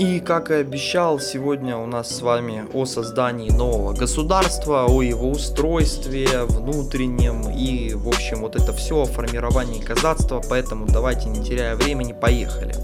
И, как и обещал, сегодня у нас с вами о создании нового государства, о его устройстве внутреннем и, в общем, вот это все о формировании казацтва, поэтому давайте, не теряя времени, поехали.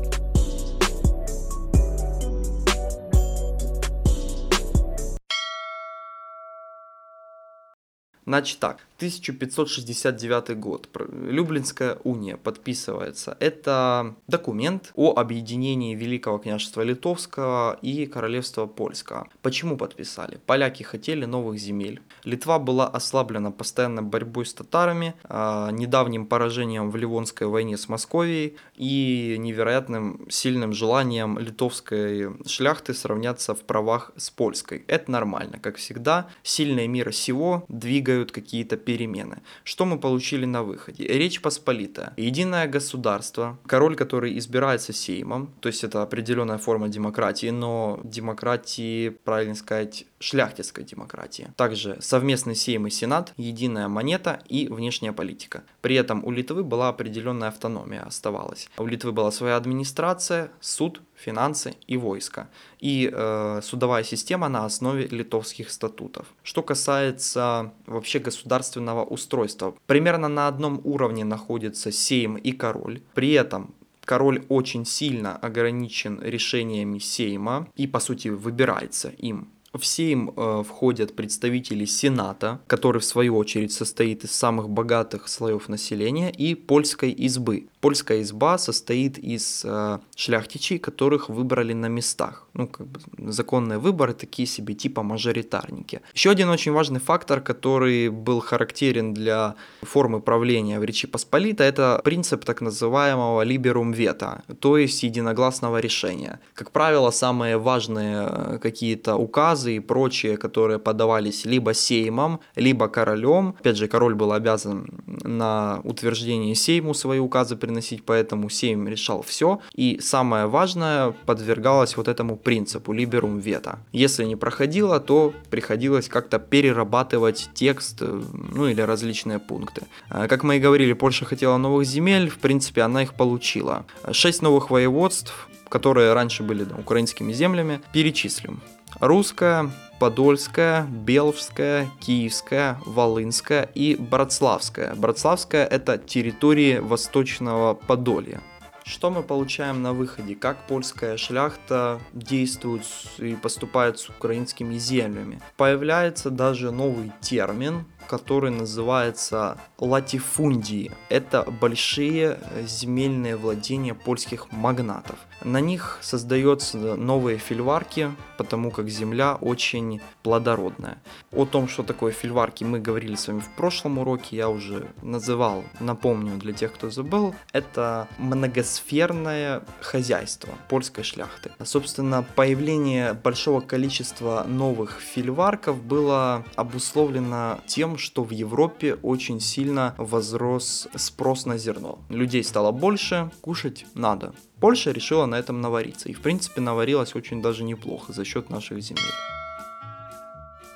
Значит так, 1569 год. Люблинская уния подписывается. Это документ о объединении Великого княжества Литовского и Королевства Польского. Почему подписали? Поляки хотели новых земель. Литва была ослаблена постоянной борьбой с татарами, а, недавним поражением в Ливонской войне с Московией и невероятным сильным желанием литовской шляхты сравняться в правах с польской. Это нормально, как всегда. Сильные мира сего двигают какие-то перемены. Что мы получили на выходе? Речь Посполитая. Единое государство, король, который избирается Сеймом, то есть это определенная форма демократии, но демократии, правильно сказать, шляхтицкой демократии. Также совместный Сейм и Сенат, единая монета и внешняя политика. При этом у Литвы была определенная автономия оставалась. У Литвы была своя администрация, суд, финансы и войско. И э, судовая система на основе литовских статутов. Что касается вообще государственного устройства, примерно на одном уровне находится Сейм и король. При этом король очень сильно ограничен решениями Сейма и, по сути, выбирается им в Сейм э, входят представители Сената, который в свою очередь состоит из самых богатых слоев населения, и польской избы. Польская изба состоит из э, шляхтичей, которых выбрали на местах. Ну, как бы законные выборы такие себе, типа мажоритарники. Еще один очень важный фактор, который был характерен для формы правления в Речи Посполита, это принцип так называемого liberum veto, то есть единогласного решения. Как правило, самые важные э, какие-то указы и прочие, которые подавались либо сеймом, либо королем. Опять же, король был обязан на утверждение сейму свои указы приносить приносить, поэтому Сейм решал все. И самое важное, подвергалось вот этому принципу liberum veto. Если не проходило, то приходилось как-то перерабатывать текст, э, ну или различные пункты. А, как мы и говорили, Польша хотела новых земель, в принципе, она их получила. Шесть новых воеводств, которые раньше были да, украинскими землями, перечислим. Русская, Подольская, Белжская, Киевская, Волынская и Братславская. Братславская это территории Восточного Подолья. Что мы получаем на выходе? Как польская шляхта действует и поступает с украинскими землями? Появляется даже новый термин, который называется латифундии. Это большие земельные владения польских магнатов. На них создаются новые фильварки, потому как земля очень плодородная. О том, что такое фильварки, мы говорили с вами в прошлом уроке, я уже называл, напомню для тех, кто забыл. Это многосферное хозяйство польской шляхты. Собственно, появление большого количества новых фильварков было обусловлено тем, что в Европе очень сильно возрос спрос на зерно. Людей стало больше, кушать надо. Польша решила на этом навариться. И в принципе наварилась очень даже неплохо за счет наших земель.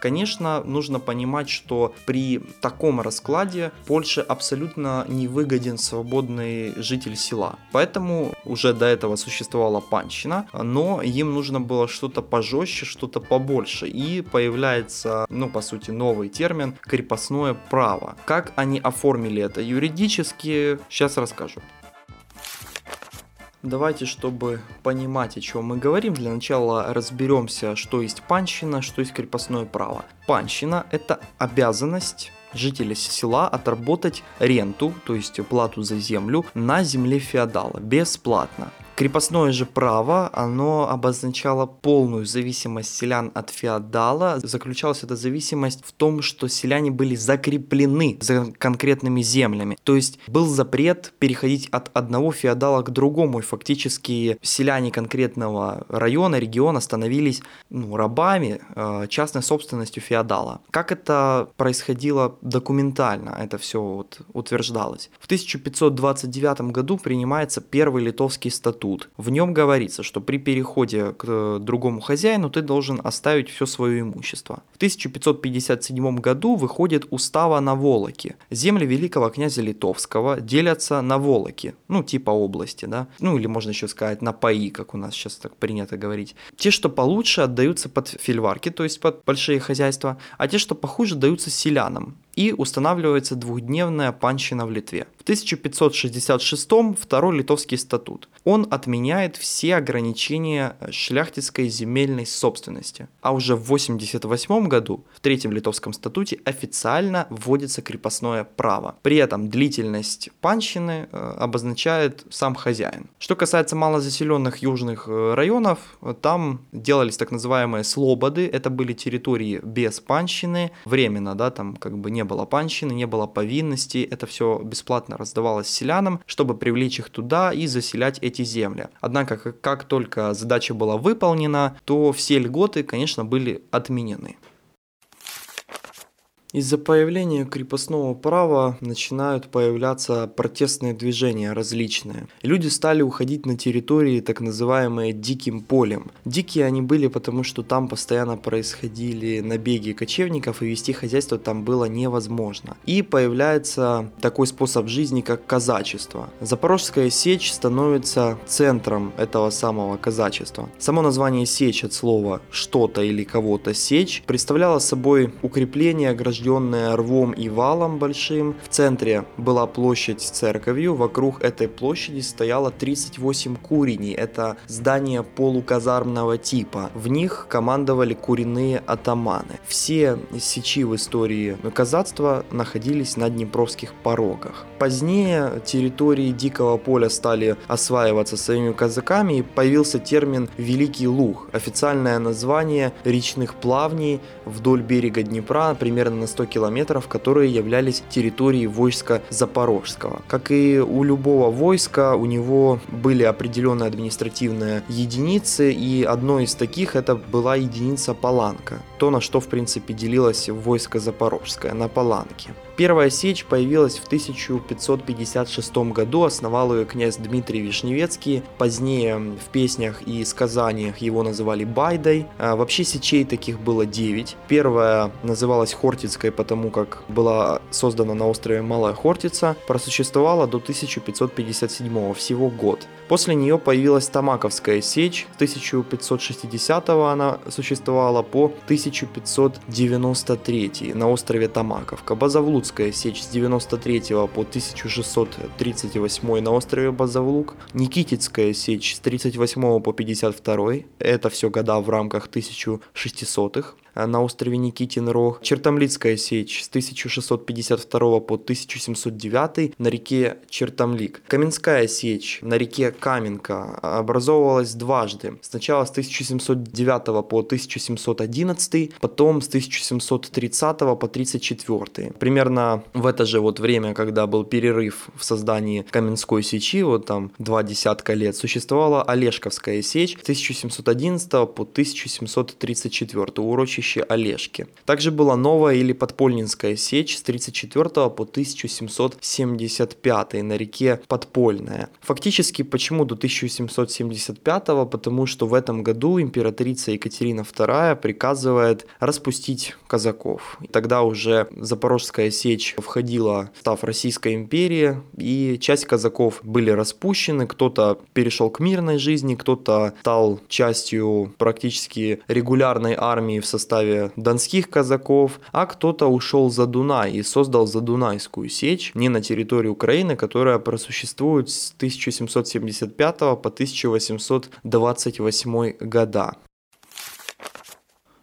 Конечно, нужно понимать, что при таком раскладе Польше абсолютно не выгоден свободный житель села. Поэтому уже до этого существовала панщина, но им нужно было что-то пожестче, что-то побольше. И появляется, ну, по сути, новый термин крепостное право. Как они оформили это юридически, сейчас расскажу. Давайте, чтобы понимать, о чем мы говорим, для начала разберемся, что есть панщина, что есть крепостное право. Панщина – это обязанность жителя села отработать ренту, то есть плату за землю, на земле феодала бесплатно. Крепостное же право, оно обозначало полную зависимость селян от феодала. Заключалась эта зависимость в том, что селяне были закреплены за конкретными землями. То есть был запрет переходить от одного феодала к другому. И фактически селяне конкретного района, региона становились ну, рабами, э, частной собственностью феодала. Как это происходило документально, это все вот утверждалось. В 1529 году принимается первый литовский статут статут. В нем говорится, что при переходе к э, другому хозяину ты должен оставить все свое имущество. В 1557 году выходит устава на Волоке. Земли великого князя Литовского делятся на Волоки, ну типа области, да, ну или можно еще сказать на паи, как у нас сейчас так принято говорить. Те, что получше, отдаются под фельварки, то есть под большие хозяйства, а те, что похуже, даются селянам и устанавливается двухдневная панщина в Литве. В 1566 второй литовский статут. Он отменяет все ограничения шляхтицкой земельной собственности. А уже в 1988 году в третьем литовском статуте официально вводится крепостное право. При этом длительность панщины э, обозначает сам хозяин. Что касается малозаселенных южных э, районов, там делались так называемые слободы. Это были территории без панщины, временно, да, там как бы не было панщины, не было повинности, это все бесплатно раздавалось селянам, чтобы привлечь их туда и заселять эти земли. Однако, как, как только задача была выполнена, то все льготы, конечно, были отменены. Из-за появления крепостного права начинают появляться протестные движения различные. Люди стали уходить на территории, так называемые диким полем. Дикие они были, потому что там постоянно происходили набеги кочевников, и вести хозяйство там было невозможно. И появляется такой способ жизни, как казачество. Запорожская сечь становится центром этого самого казачества. Само название сечь от слова что-то или кого-то сечь представляло собой укрепление граждан огражденная рвом и валом большим. В центре была площадь с церковью, вокруг этой площади стояло 38 куреней, это здание полуказармного типа. В них командовали куриные атаманы. Все сечи в истории казацтва находились на Днепровских порогах. Позднее территории Дикого поля стали осваиваться своими казаками и появился термин «Великий Луг», официальное название речных плавней вдоль берега Днепра, примерно на 100 километров, которые являлись территорией войска Запорожского. Как и у любого войска, у него были определенные административные единицы, и одной из таких это была единица Паланка. То, на что, в принципе, делилось войско Запорожское, на Паланке. Первая сечь появилась в 1556 году, основал ее князь Дмитрий Вишневецкий. Позднее в песнях и сказаниях его называли Байдой. А вообще сечей таких было 9. Первая называлась Хортицкой, потому как была создана на острове Малая Хортица. Просуществовала до 1557 всего год. После нее появилась Тамаковская сечь. С 1560 она существовала по 1593 на острове Тамаковка. Базавлукская сечь с 93 по 1638 на острове Базавлук, Никитицкая сечь с 38 по 52, это все года в рамках 1600-х, Э, на острове Никитин Рог, Чертомлицкая сечь с 1652 по 1709 на реке Чертомлик. Каменская сечь на реке Каменка образовывалась дважды. Сначала с 1709 по 1711, потом с 1730 по 34. Примерно в это же вот время, когда был перерыв в создании Каменской сечи, вот там два десятка лет, существовала Олешковская сечь с 1711 по 1734. Урочище урочище Олежки. Также была новая или подпольнинская сечь с 34 по 1775 на реке Подпольная. Фактически, почему до 1775? Потому что в этом году императрица Екатерина II приказывает распустить казаков. Тогда уже Запорожская сечь входила в став Российской империи, и часть казаков были распущены, кто-то перешел к мирной жизни, кто-то стал частью практически регулярной армии в составе составе донских казаков, а кто-то ушел за Дунай и создал Задунайскую сечь не на территории Украины, которая просуществует с 1775 по 1828 года.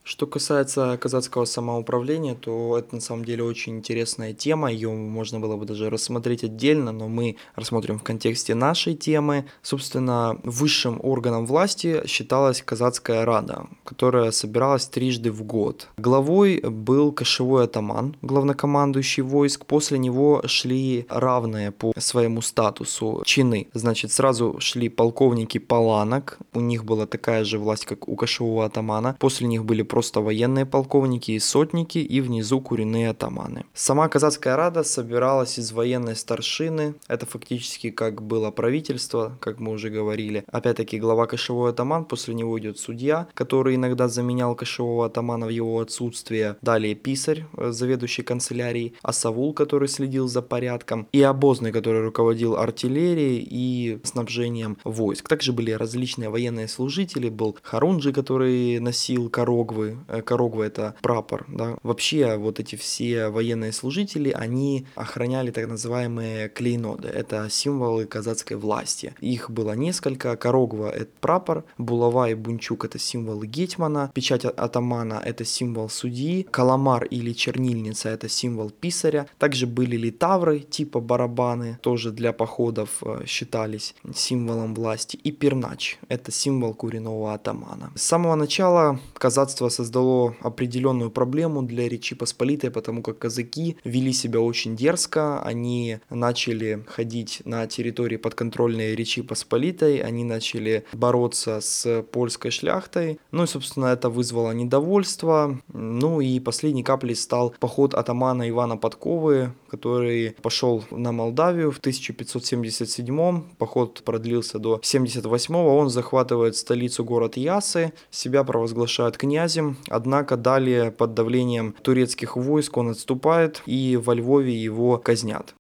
Что касается казацкого самоуправления, то это на самом деле очень интересная тема, ее можно было бы даже рассмотреть отдельно, но мы рассмотрим в контексте нашей темы. Собственно, высшим органом власти считалась казацкая рада, которая собиралась трижды в год. Главой был кошевой атаман, главнокомандующий войск, после него шли равные по своему статусу чины. Значит, сразу шли полковники паланок, у них была такая же власть, как у кошевого атамана, после них были просто военные полковники и сотники, и внизу куриные атаманы. Сама казацкая рада собиралась из военной старшины, это фактически как было правительство, как мы уже говорили. Опять-таки глава кошевой атаман, после него идет судья, который иногда заменял кошевого атамана в его отсутствие. Далее писарь, э, заведующий канцелярией, Асавул, который следил за порядком, и обозный, который руководил артиллерией и снабжением войск. Также были различные военные служители, был Харунджи, который носил корогвы. Э, корогвы это прапор, да. Вообще вот эти все военные служители, они охраняли так называемые клейноды. Это символы казацкой власти. Их было несколько. Корогва это прапор, булава и бунчук это символы гетьмана, печать атамана это символ судьи, каламар или чернильница это символ писаря. Также были литавры типа барабаны, тоже для походов э, считались символом власти. И пернач это символ куриного атамана. С самого начала казацтво создало определенную проблему для Речи Посполитой, потому как казаки вели себя очень дерзко, они начали ходить на территории подконтрольной Речи Посполитой, они начали бороться с польской шляхтой, ну и, собственно, это вызвало недовольство, ну и последней каплей стал поход атамана Ивана Подковы, который пошел на Молдавию в 1577 поход продлился до 78 он захватывает столицу город Ясы, себя провозглашает князем, однако далее под давлением турецких войск он отступает и во Львове его казнят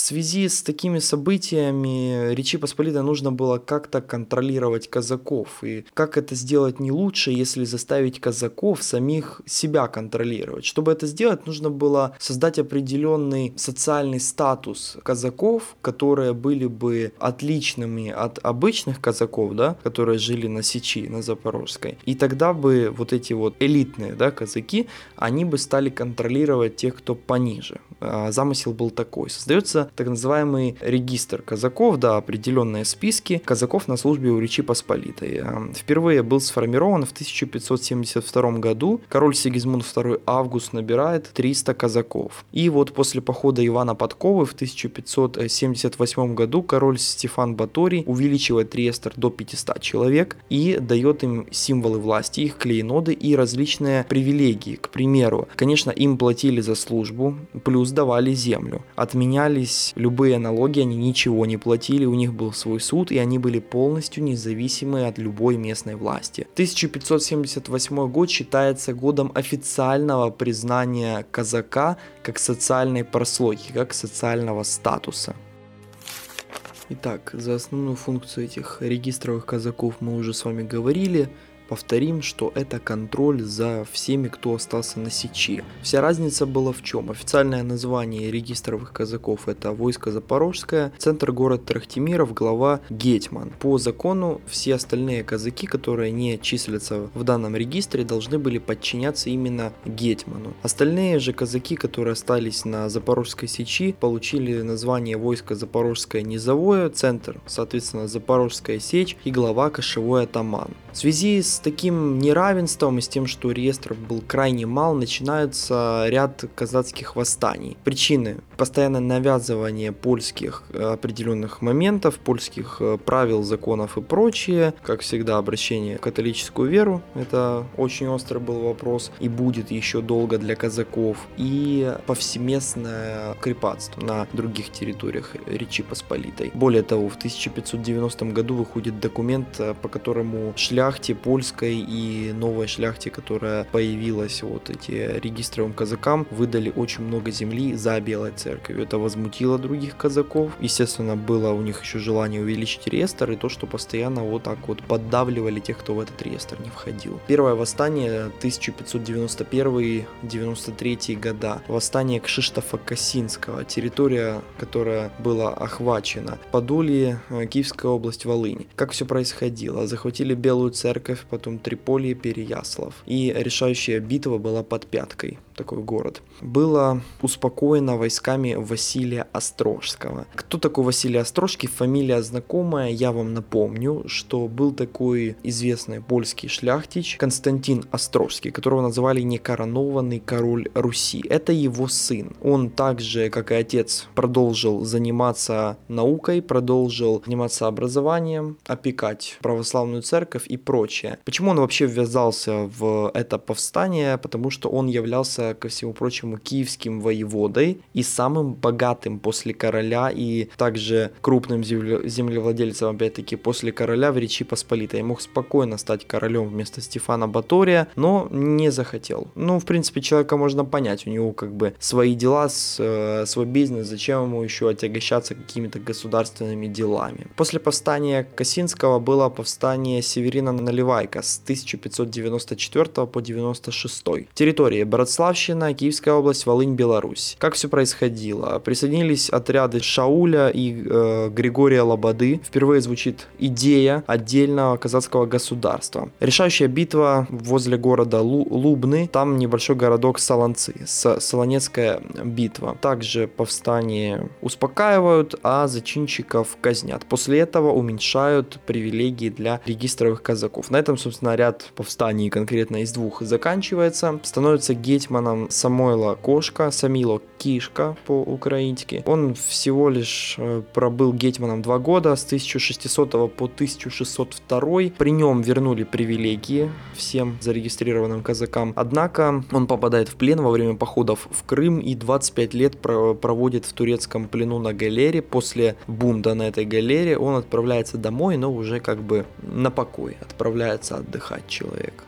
связи с такими событиями Речи Посполитой нужно было как-то контролировать казаков. И как это сделать не лучше, если заставить казаков самих себя контролировать. Чтобы это сделать, нужно было создать определенный социальный статус казаков, которые были бы отличными от обычных казаков, да, которые жили на Сечи, на Запорожской. И тогда бы вот эти вот элитные да, казаки, они бы стали контролировать тех, кто пониже. А замысел был такой. Создается так называемый регистр казаков, да, определенные списки казаков на службе у Речи Посполитой. А, впервые был сформирован в 1572 году. Король Сигизмунд II Август набирает 300 казаков. И вот после похода Ивана Подковы в 1578 году король Стефан Баторий увеличивает реестр до 500 человек и дает им символы власти, их клейноды и различные привилегии. К примеру, конечно, им платили за службу, плюс давали землю. Отменялись любые налоги, они ничего не платили, у них был свой суд, и они были полностью независимы от любой местной власти. 1578 год считается годом официального признания казака как социальной прослойки, как социального статуса. Итак, за основную функцию этих регистровых казаков мы уже с вами говорили. Повторим, что это контроль за всеми, кто остался на Сечи. Вся разница была в чем? Официальное название регистровых казаков это войско Запорожское, центр город Трахтимиров, глава Гетьман. По закону все остальные казаки, которые не числятся в данном регистре, должны были подчиняться именно Гетьману. Остальные же казаки, которые остались на Запорожской Сечи, получили название войско Запорожское низовое, центр, соответственно, Запорожская Сечь и глава Кошевой атаман. В связи с таким неравенством и с тем, что реестров был крайне мал, начинаются ряд казацких восстаний. Причины – постоянное навязывание польских э, определенных моментов, польских э, правил, законов и прочее. Как всегда, обращение в католическую веру – это очень острый был вопрос и будет еще долго для казаков. И повсеместное крепатство на других территориях Речи Посполитой. Более того, в 1590 году выходит документ, э, по которому шляхте польские русской и новой шляхте, которая появилась, вот эти регистровым казакам, выдали очень много земли за Белой церковью. Это возмутило других казаков. Естественно, было у них еще желание увеличить реестр и то, что постоянно вот так вот поддавливали тех, кто в этот реестр не входил. Первое восстание 1591-93 года. Восстание Кшиштофа Косинского. Территория, которая была охвачена. Подолье, э, Киевская область, Волынь. Как все происходило? Захватили Белую церковь, потом Триполи, Переяслав. И решающая битва была под Пяткой. Такой город, было успокоено войсками Василия Острожского. Кто такой Василий Острожский? Фамилия знакомая, я вам напомню, что был такой известный польский шляхтич Константин Острожский, которого называли некоронованный король Руси. Это его сын. Он также, как и отец, продолжил заниматься наукой, продолжил заниматься образованием, опекать православную церковь и прочее. Почему он вообще ввязался в это повстание? Потому что он являлся, ко всему прочему, киевским воеводой и самым богатым после короля и также крупным землевладельцем, опять-таки, после короля в Речи Посполитой. Мог спокойно стать королем вместо Стефана Батория, но не захотел. Ну, в принципе, человека можно понять, у него как бы свои дела, э, свой бизнес, зачем ему еще отягощаться какими-то государственными делами. После повстания Косинского было повстание Северина Наливайка с 1594 по 96. Территории Братславщина, Киевская область, Волынь, Беларусь. Как все происходило? Присоединились отряды Шауля и э, Григория Лободы. Впервые звучит идея отдельного казацкого государства. Решающая битва возле города Лу Лубны, там небольшой городок Солонцы, Солонецкая битва. Также повстание успокаивают, а зачинщиков казнят. После этого уменьшают привилегии для регистровых казаков. На этом, собственно, ряд повстаний конкретно из двух заканчивается. Становится гетьманом Самойла Кошка, Самило Кишка по-украински. Он всего лишь пробыл гетьманом два года, с 1600 по 1602. При нем вернули привилегии всем зарегистрированным казакам. Однако он попадает в плен во время походов в Крым и 25 лет проводит в турецком плену на галере. После бунда на этой галере он отправляется домой, но уже как бы на покой отправляется отдыхать человек.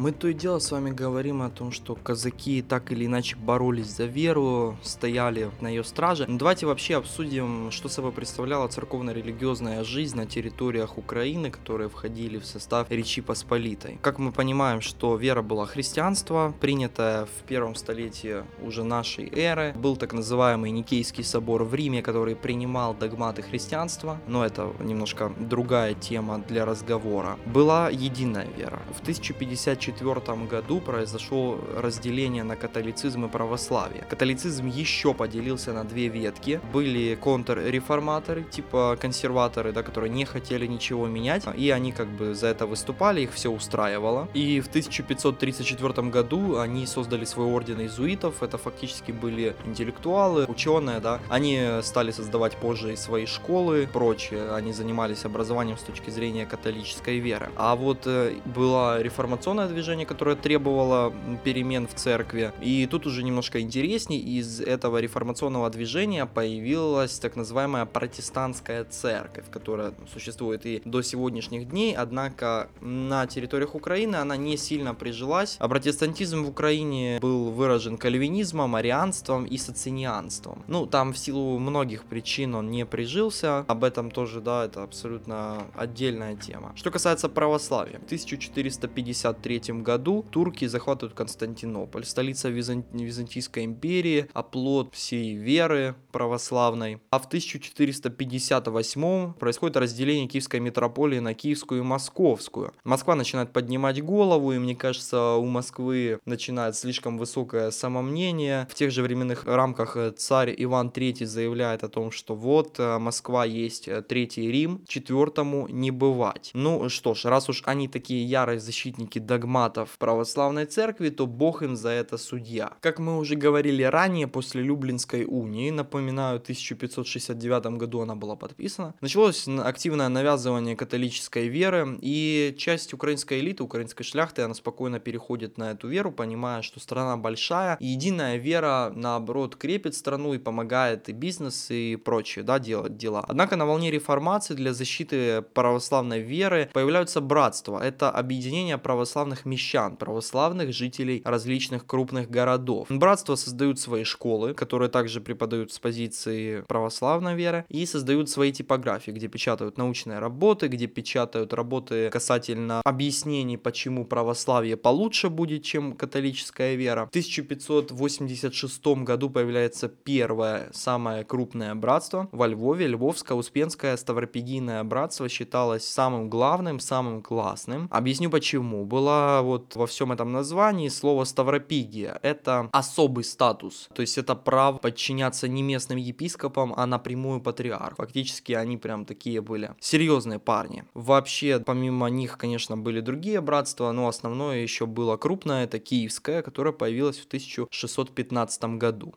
Мы то и дело с вами говорим о том, что казаки так или иначе боролись за веру, стояли на ее страже. Но давайте вообще обсудим, что собой представляла церковно-религиозная жизнь на территориях Украины, которые входили в состав Речи Посполитой. Как мы понимаем, что вера была христианство, принятое в первом столетии уже нашей эры. Был так называемый Никейский собор в Риме, который принимал догматы христианства, но это немножко другая тема для разговора. Была единая вера. В 1054 1904 году произошло разделение на католицизм и православие. Католицизм еще поделился на две ветки. Были контрреформаторы, типа консерваторы, да, которые не хотели ничего менять, и они как бы за это выступали, их все устраивало. И в 1534 году они создали свой орден иезуитов, это фактически были интеллектуалы, ученые, да. Они стали создавать позже свои школы, прочее, они занимались образованием с точки зрения католической веры. А вот э, была реформационная движение, которое требовало перемен в церкви. И тут уже немножко интереснее, из этого реформационного движения появилась так называемая протестантская церковь, которая существует и до сегодняшних дней, однако на территориях Украины она не сильно прижилась. А протестантизм в Украине был выражен кальвинизмом, арианством и социнианством. Ну, там в силу многих причин он не прижился, об этом тоже, да, это абсолютно отдельная тема. Что касается православия, в 1453 1903 году турки захватывают Константинополь, столица Визан... Византийской империи, оплот всей веры православной. А в 1458 происходит разделение Киевской метрополии на Киевскую и Московскую. Москва начинает поднимать голову, и мне кажется, у Москвы начинает слишком высокое самомнение. В тех же временных рамках царь Иван III заявляет о том, что вот э, Москва есть э, Третий Рим, четвертому не бывать. Ну что ж, раз уж они такие ярые защитники догматов, догматов православной церкви, то Бог им за это судья. Как мы уже говорили ранее, после Люблинской унии, напоминаю, в 1569 году она была подписана, началось активное навязывание католической веры, и часть украинской элиты, украинской шляхты, она спокойно переходит на эту веру, понимая, что страна большая, и единая вера, наоборот, крепит страну и помогает и бизнес, и прочее, да, делать дела. Однако на волне реформации для защиты православной веры появляются братства. Это объединение православных православных мещан, православных жителей различных крупных городов. Братства создают свои школы, которые также преподают с позиции православной веры, и создают свои типографии, где печатают научные работы, где печатают работы касательно объяснений, почему православие получше будет, чем католическая вера. В 1586 году появляется первое, самое крупное братство во Львове, Львовское, Успенское, Ставропигийное братство считалось самым главным, самым классным. Объясню почему. Была вот во всем этом названии слово Ставропигия. Это особый статус, то есть это право подчиняться не местным епископам, а напрямую патриарх. Фактически они прям такие были серьезные парни. Вообще, помимо них, конечно, были другие братства, но основное еще было крупное, это киевское, которое появилось в 1615 году.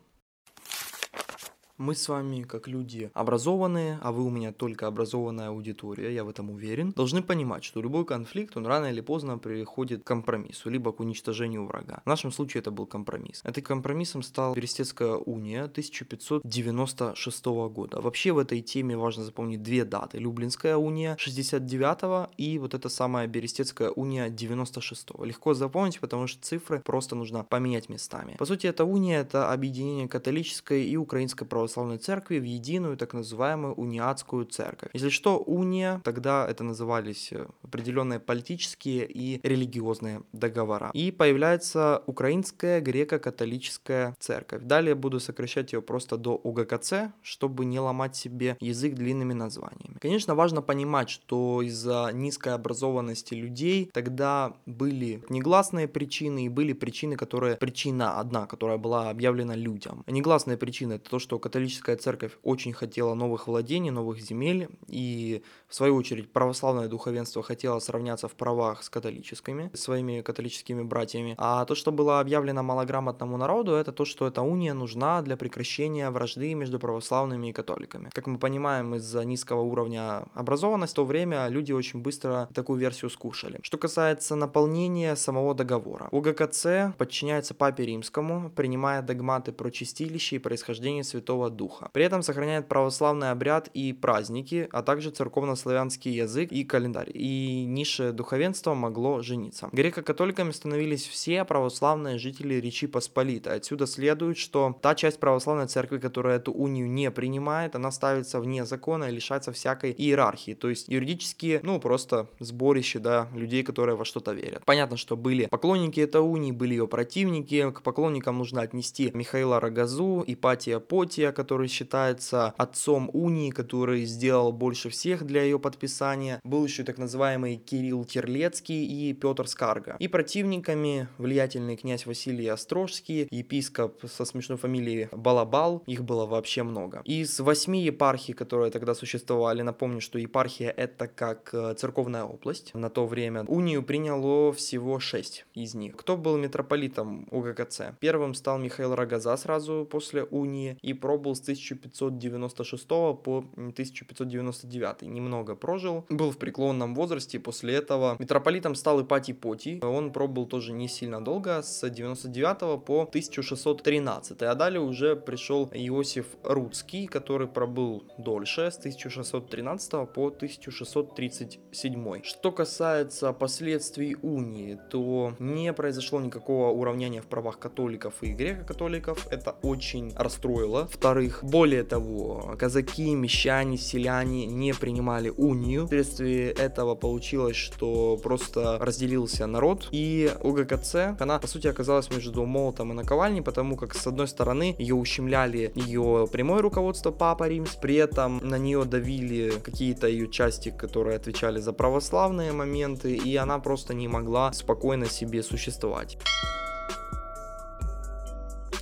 Мы с вами, как люди образованные, а вы у меня только образованная аудитория, я в этом уверен, должны понимать, что любой конфликт, он рано или поздно приходит к компромиссу, либо к уничтожению врага. В нашем случае это был компромисс. Этим компромиссом стал Берестецкая уния 1596 года. Вообще в этой теме важно запомнить две даты. Люблинская уния 69 и вот эта самая Берестецкая уния 96 -го. Легко запомнить, потому что цифры просто нужно поменять местами. По сути, эта уния это объединение католической и украинской православной православной церкви в единую так называемую униатскую церковь. Если что, уния, тогда это назывались э, определенные политические и религиозные договора. И появляется Украинская греко-католическая церковь. Далее буду сокращать ее просто до УГКЦ, чтобы не ломать себе язык длинными названиями. Конечно, важно понимать, что из-за низкой образованности людей тогда были негласные причины и были причины, которые... Причина одна, которая была объявлена людям. Негласные причины это то, что католическая церковь очень хотела новых владений, новых земель, и в свою очередь православное духовенство хотело сравняться в правах с католическими, своими католическими братьями. А то, что было объявлено малограмотному народу, это то, что эта уния нужна для прекращения вражды между православными и католиками. Как мы понимаем, из-за низкого уровня образованности в то время люди очень быстро такую версию скушали. Что касается наполнения самого договора. УГКЦ подчиняется Папе Римскому, принимая догматы про чистилище и происхождение святого Святого Духа. При этом сохраняет православный обряд и праздники, а также церковно-славянский язык и календарь. И низшее духовенство могло жениться. Греко-католиками становились все православные жители Речи Посполитой. Отсюда следует, что та часть православной церкви, которая эту унию не принимает, она ставится вне закона и лишается всякой иерархии. То есть юридически, ну, просто сборище, да, людей, которые во что-то верят. Понятно, что были поклонники этой унии, были ее противники. К поклонникам нужно отнести Михаила Рогозу, Ипатия Потия, который считается отцом унии, который сделал больше всех для ее подписания. Был еще так называемый Кирилл Терлецкий и Петр Скарга. И противниками влиятельный князь Василий Острожский, епископ со смешной фамилией Балабал, их было вообще много. Из восьми епархий, которые тогда существовали, напомню, что епархия это как э, церковная область. На то время унию приняло всего шесть из них. Кто был митрополитом УГКЦ? Первым стал Михаил Рогоза сразу после унии и пробовал был с 1596 по 1599, немного прожил, был в преклонном возрасте, после этого митрополитом стал Ипатий Потий, он пробыл тоже не сильно долго, с 99 по 1613, а далее уже пришел Иосиф Рудский, который пробыл дольше, с 1613 по 1637. Что касается последствий унии, то не произошло никакого уравнения в правах католиков и греко-католиков, это очень расстроило. Второе во-вторых, более того, казаки, мещане, селяне не принимали унию. Вследствие этого получилось, что просто разделился народ. И УГКЦ, она по сути оказалась между молотом и наковальней, потому как с одной стороны ее ущемляли ее прямое руководство Папа Римс, при этом на нее давили какие-то ее части, которые отвечали за православные моменты, и она просто не могла спокойно себе существовать.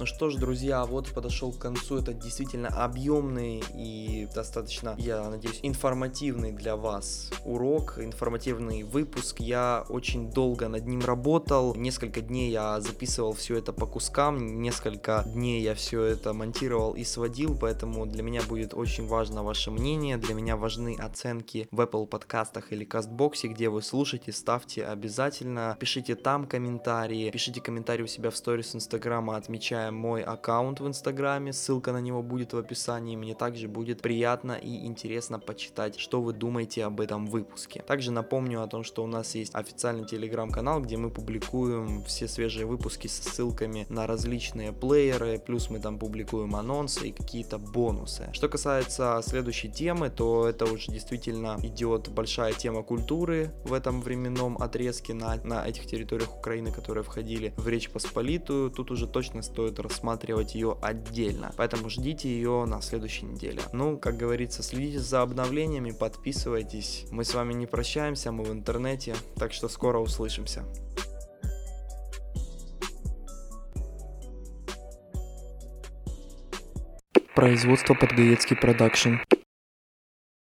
Ну что ж, друзья, вот подошел к концу. Этот действительно объемный и достаточно, я надеюсь, информативный для вас урок, информативный выпуск. Я очень долго над ним работал, несколько дней я записывал все это по кускам, несколько дней я все это монтировал и сводил, поэтому для меня будет очень важно ваше мнение, для меня важны оценки в Apple подкастах или кастбоксе, где вы слушаете, ставьте обязательно, пишите там комментарии, пишите комментарии у себя в сторис Инстаграма, отмечая мой аккаунт в Инстаграме, ссылка на него будет в описании. Мне также будет приятно и интересно почитать, что вы думаете об этом выпуске. Также напомню о том, что у нас есть официальный телеграм-канал, где мы публикуем все свежие выпуски с ссылками на различные плееры, плюс мы там публикуем анонсы и какие-то бонусы. Что касается следующей темы, то это уже действительно идет большая тема культуры в этом временном отрезке на, на этих территориях Украины, которые входили в Речь Посполитую. Тут уже точно стоит рассматривать ее отдельно, поэтому ждите ее на следующей неделе. Ну, как говорится, следите за обновлениями, подписывайтесь. Мы с вами не прощаемся, мы в интернете, так что скоро услышимся. Производство под Подгаецкий продакшн.